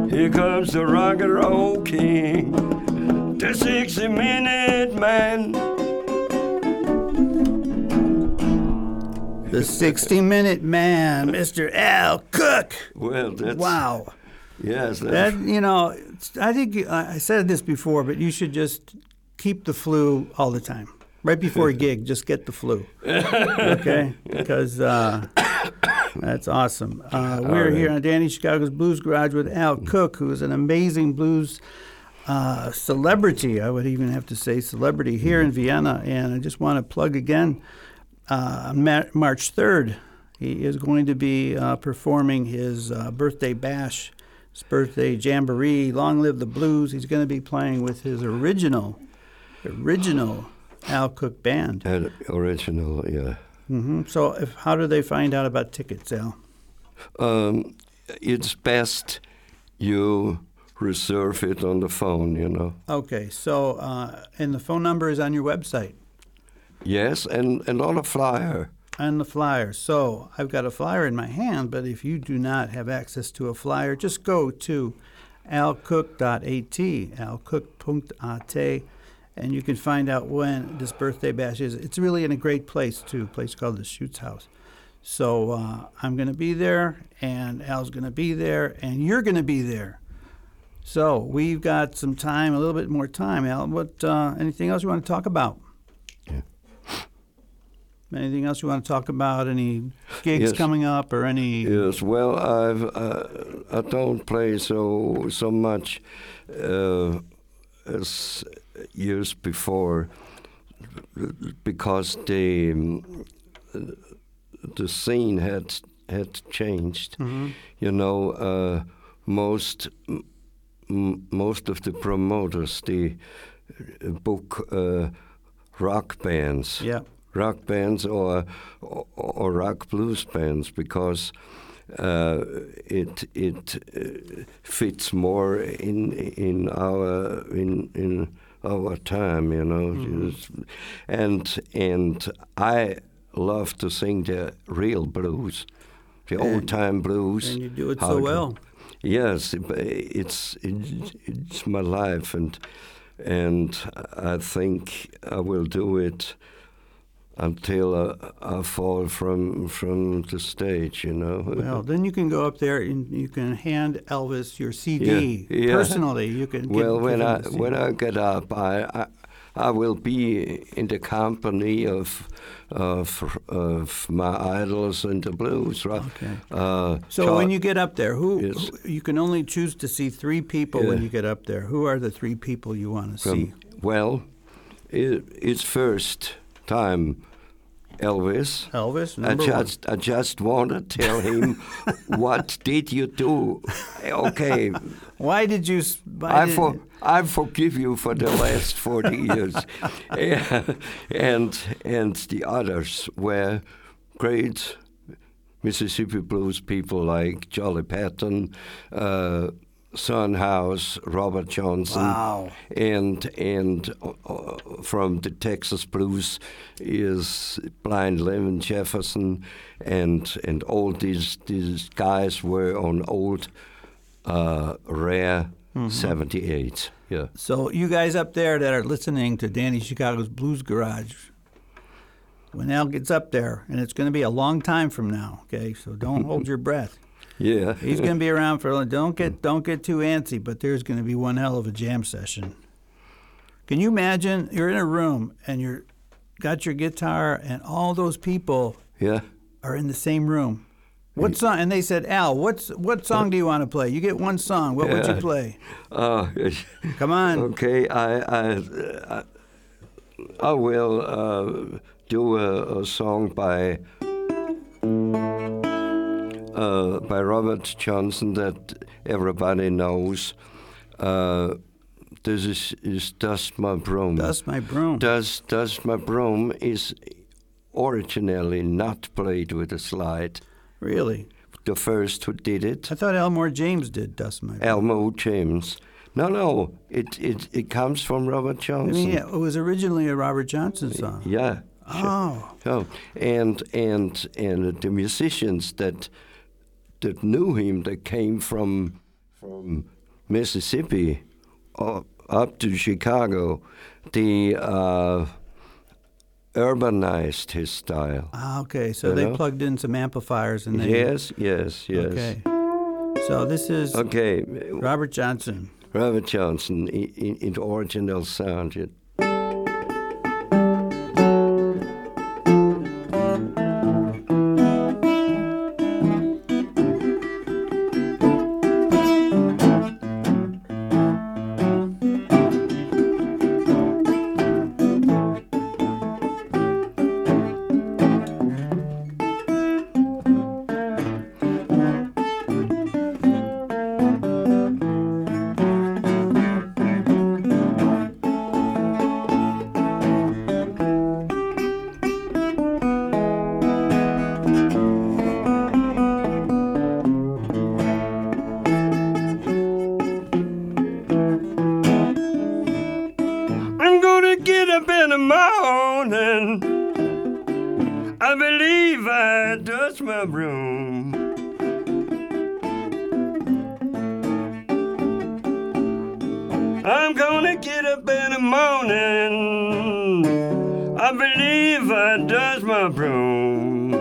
Speaker 2: Here comes the rock and roll king, the 60 minute man.
Speaker 1: the 60 Minute Man, Mr. Al Cook.
Speaker 2: Well, that's
Speaker 1: Wow.
Speaker 2: Yes,
Speaker 1: That you know, I think I said this before, but you should just keep the flu all the time. Right before a gig, just get the flu. Okay, because uh, that's awesome. Uh, we're here on Danny Chicago's Blues Garage with Al Cook, who is an amazing blues uh, celebrity. I would even have to say celebrity here in Vienna. And I just want to plug again uh, March 3rd, he is going to be uh, performing his uh, birthday bash, his birthday jamboree. Long live the blues! He's going to be playing with his original, original Al Cook band.
Speaker 2: that original, yeah.
Speaker 1: hmm So, if, how do they find out about tickets, Al?
Speaker 2: Um, it's best you reserve it on the phone, you know.
Speaker 1: Okay, so uh, and the phone number is on your website
Speaker 2: Yes, and, and on a flyer.
Speaker 1: and the flyer. So I've got a flyer in my hand, but if you do not have access to a flyer, just go to alcook.at, alcook.at, and you can find out when this birthday bash is. It's really in a great place too, a place called the Schutzhaus. So uh, I'm going to be there, and Al's going to be there, and you're going to be there. So we've got some time, a little bit more time. Al, what? Uh, anything else you want to talk about?
Speaker 2: Yeah.
Speaker 1: Anything else you want to talk about? Any gigs
Speaker 2: Yes.
Speaker 1: coming up or any?
Speaker 2: Yes, well, I've uh, I don't play so so much uh, as years before because the um, the scene had had changed.
Speaker 1: Mhm.
Speaker 2: You know, uh, most m- most of the promoters they uh, book uh, rock bands
Speaker 1: Yeah.
Speaker 2: rock bands or or, or rock blues bands because uh, it it uh, fits more in in our in in our time, you know.
Speaker 1: Mm-hmm.
Speaker 2: And and I love to sing the real blues, the old time blues.
Speaker 1: And you do it so
Speaker 2: it-
Speaker 1: well.
Speaker 2: Yes, it- it's it's it's my life, and and I think I will do it until I, I fall from from the stage. You know.
Speaker 1: Well, then you can go up there and you can hand Elvis your CD
Speaker 2: Yeah, yeah.
Speaker 1: personally. You can.
Speaker 2: well, when I when I get up, I. I I will be in the company of of of my idols in the blues, right?
Speaker 1: Okay.
Speaker 2: Uh,
Speaker 1: So when you get up there, who,
Speaker 2: Yes.
Speaker 1: who- you can only choose to see three people when you get up there. Who are the three people you want to see?
Speaker 2: Well, it, it's first time Elvis.
Speaker 1: Elvis,
Speaker 2: I
Speaker 1: number one.
Speaker 2: just I just want to tell him what did you do? Okay,
Speaker 1: Why did you? Why
Speaker 2: I
Speaker 1: did,
Speaker 2: for, I forgive you for the last forty years, and and the others were great Mississippi blues people like Charley Patton, uh, Son House, Robert Johnson,
Speaker 1: Wow.
Speaker 2: and and uh, uh, from the Texas blues is Blind Lemon Jefferson, and and all these these guys were on old uh, rare '78. Yeah.
Speaker 1: So you guys up there that are listening to Danny Chicago's Blues Garage, when Al gets up there, and it's going to be a long time from now. Okay, so don't hold your breath.
Speaker 2: Yeah.
Speaker 1: He's going to be around for. a Don't get don't get too antsy, but there's going to be one hell of a jam session. Can you imagine? You're in a room and you're got your guitar, and all those people
Speaker 2: yeah.
Speaker 1: are in the same room. What song? And they said, Al, what's what song do you want to play? You get one song. What would you play?
Speaker 2: Uh,
Speaker 1: Come on.
Speaker 2: Okay, I I I, I will uh, do a, a song by uh, by Robert Johnson that everybody knows. Uh, this is is Dust My Broom.
Speaker 1: Dust my broom.
Speaker 2: Dust Dust My Broom is originally not played with a slide.
Speaker 1: Really?
Speaker 2: The first who did it.
Speaker 1: I thought Elmore James did Dust My Broom.
Speaker 2: Elmo James. No, no, it it, it comes from Robert
Speaker 1: I
Speaker 2: Johnson.
Speaker 1: mean, yeah, it was originally a Robert Johnson song.
Speaker 2: Yeah.
Speaker 1: Oh,
Speaker 2: Oh, and and and the musicians that that knew him, that came from from Mississippi up, up to Chicago, the uh, urbanized his style.
Speaker 1: Ah, okay. So
Speaker 2: You
Speaker 1: they
Speaker 2: know?
Speaker 1: plugged in some amplifiers and then.
Speaker 2: Yes, yes, yes.
Speaker 1: Okay. So this is
Speaker 2: Okay,
Speaker 1: Robert Johnson.
Speaker 2: Robert Johnson in, in, in original sound. It, I believe I touched my broom. I'm gonna get up in the morning. I believe I dust my broom.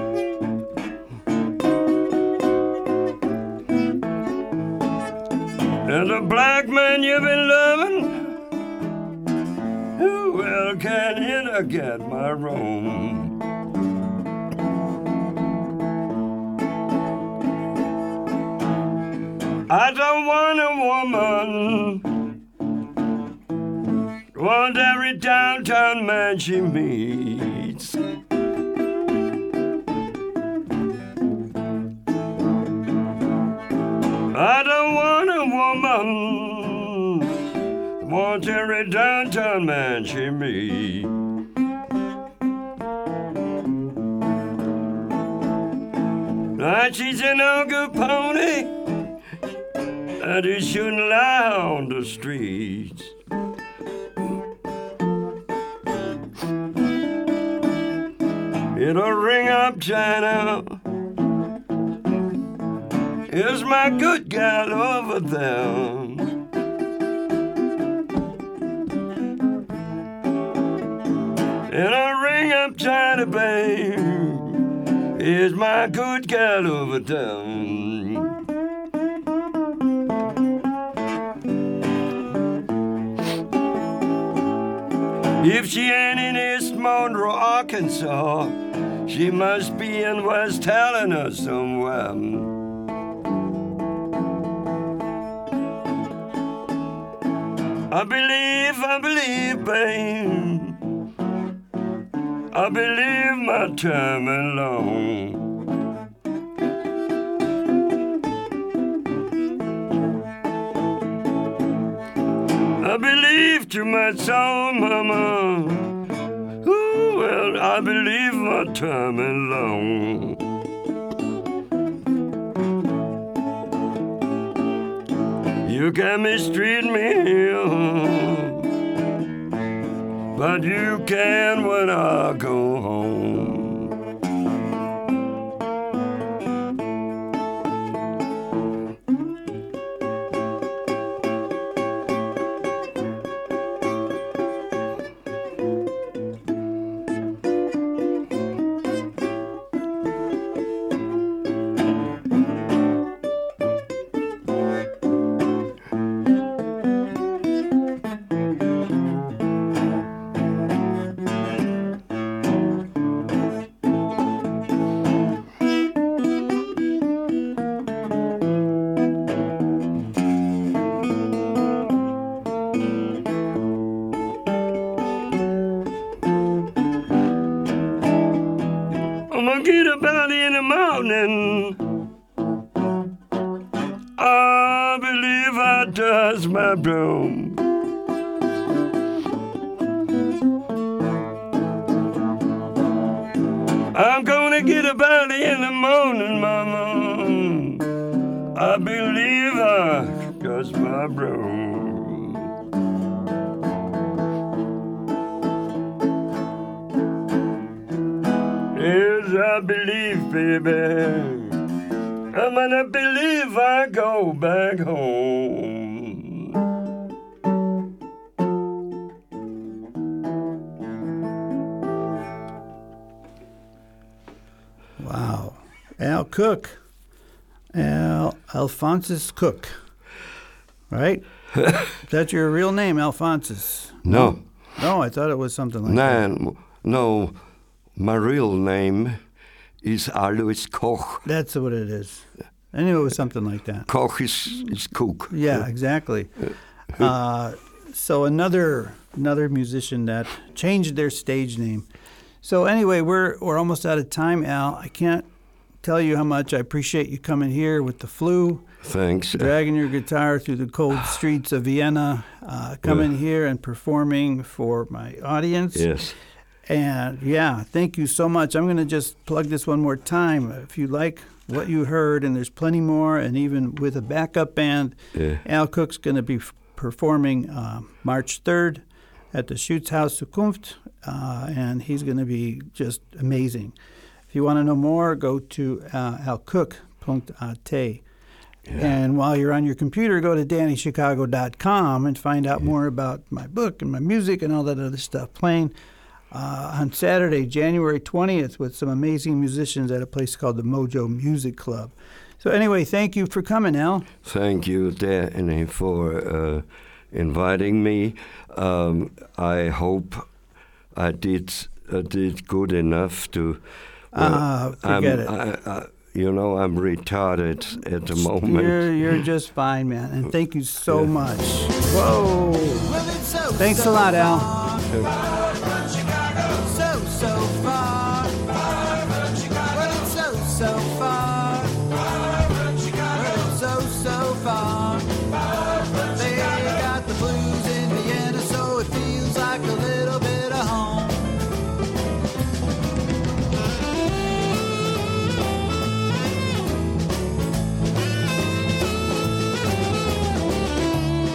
Speaker 2: And the black man you've been loving. Who well can in get my room? I don't want a woman. Want every downtown man she meets. I don't want a woman. Want every downtown man she meets. Like she's an ogre pony and he shouldn't lie on the streets. It'll ring up China. Is my good gal over there? It'll ring up China, babe. Is my good gal over town? If she ain't in East Monroe, Arkansas, she must be in West Helena somewhere. I believe, I believe, babe. I believe my time alone. I believe to my soul, mama. Ooh, well, I believe my time alone. You can mistreat me but you can when I go home. I believe, baby. I'm gonna believe I go back home. Wow.
Speaker 1: Al Cook. Al Alphonsus Cook. Right? That's your real name, Alphonsus.
Speaker 2: No.
Speaker 1: No, I thought it was something like nah, that.
Speaker 2: No, my real name is Alois Koch.
Speaker 1: That's what it is. I knew it was something like that.
Speaker 2: Koch is, is cook.
Speaker 1: Yeah, exactly. Uh, so another another musician that changed their stage name. So anyway, we're we're almost out of time, Al. I can't tell you how much I appreciate you coming here with the flu,
Speaker 2: Thanks.
Speaker 1: dragging your guitar through the cold streets of Vienna, uh, coming here and performing for my audience.
Speaker 2: Yes.
Speaker 1: And yeah, thank you so much. I'm going to just plug this one more time. If you like what you heard, and there's plenty more, and even with a backup band,
Speaker 2: Yeah.
Speaker 1: Al Cook's going to be f- performing uh, March 3rd at the Schutzhaus Zukunft, uh, and he's going to be just amazing. If you want to know more, go to uh, alcook.at. And while you're on your computer, go to DannyChicago.com and find out more about my book and my music and all that other stuff. Playing uh, on Saturday, January 20th, with some amazing musicians at a place called the Mojo Music Club. So, anyway, thank you for coming, Al.
Speaker 2: Thank you, Danny, for uh, inviting me. Um, I hope I did I did good enough to.
Speaker 1: Ah, forget it.
Speaker 2: I, I, you know, I'm retarded at the moment.
Speaker 1: You're, you're just fine, man. And thank you so much. Whoa. Thanks a lot, Al.
Speaker 3: so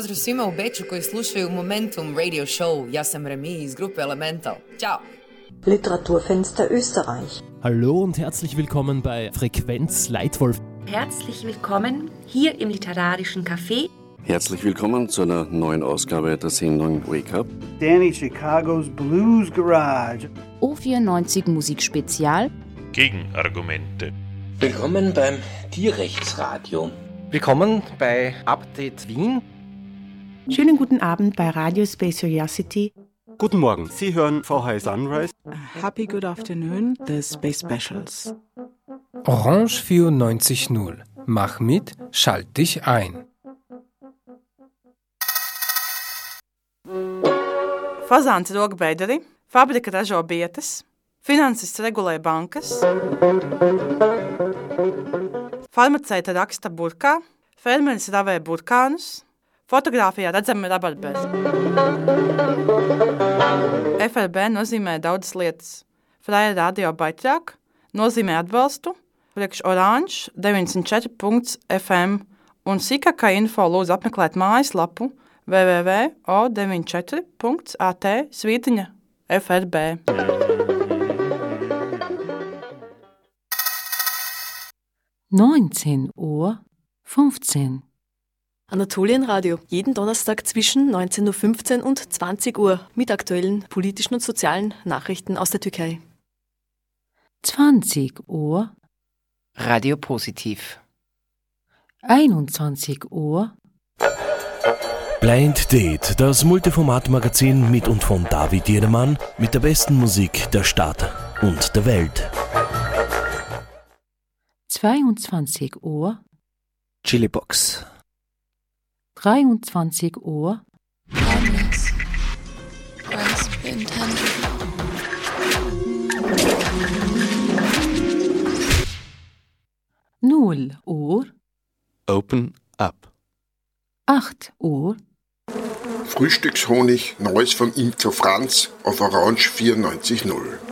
Speaker 4: Pozdrav svima u Beču koji slušaju Momentum Radio Show. Ja sam Remi iz grupe Elemental. Ćao!
Speaker 5: Literaturfenster Österreich.
Speaker 6: Hallo und herzlich willkommen bei Frequenz Leitwolf.
Speaker 7: Herzlich willkommen hier im Literarischen Café.
Speaker 8: Herzlich willkommen zu einer neuen Ausgabe der Sendung Wake Up.
Speaker 1: Danny Chicago's Blues Garage.
Speaker 9: O94 Musikspezial.
Speaker 10: Gegenargumente.
Speaker 11: Willkommen beim Tierrechtsradio.
Speaker 12: Willkommen bei Update Wien.
Speaker 13: Schönen guten Abend bei Radio Space Curiosity.
Speaker 14: Guten Morgen, Sie hören VH Sunrise.
Speaker 15: Happy good afternoon, the Space Specials.
Speaker 16: Orange 94.0. Mach mit, schalt dich ein.
Speaker 17: Fazāns rog bederi, fabrika ražo bietas, finanses regulē bankas, farmaceita raksta burkā, fermeris ravē burkānus, fotografijā redzami rabarberi. FRB nozīmē daudzas lietas. Freja radio baitrāk nozīmē atbalstu, priekš oranž 94.fm un sīkākā info lūdzu apmeklēt mājaslapu www.o94.at svītiņa FRB.
Speaker 9: Neunzehn Uhr fünfzehn.
Speaker 18: Anatolienradio, jeden Donnerstag zwischen 19.15 Uhr und 20 Uhr mit aktuellen politischen und sozialen Nachrichten aus der Türkei.
Speaker 9: 20 Uhr.
Speaker 12: Radio Positiv.
Speaker 9: 21 Uhr.
Speaker 19: Blind Date, das Multiformat-Magazin mit und von David Jedermann mit der besten Musik der Stadt und der Welt.
Speaker 9: 22 Uhr.
Speaker 12: Chilibox.
Speaker 9: 23 Uhr. Null Uhr.
Speaker 10: Open up.
Speaker 9: 8 Uhr.
Speaker 20: Frühstückshonig, Neues vom Imker Franz auf Orange 94.0.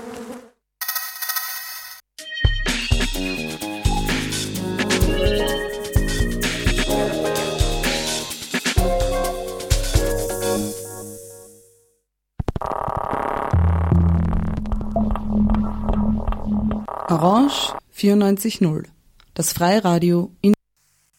Speaker 21: 94.0. Das Freiradio in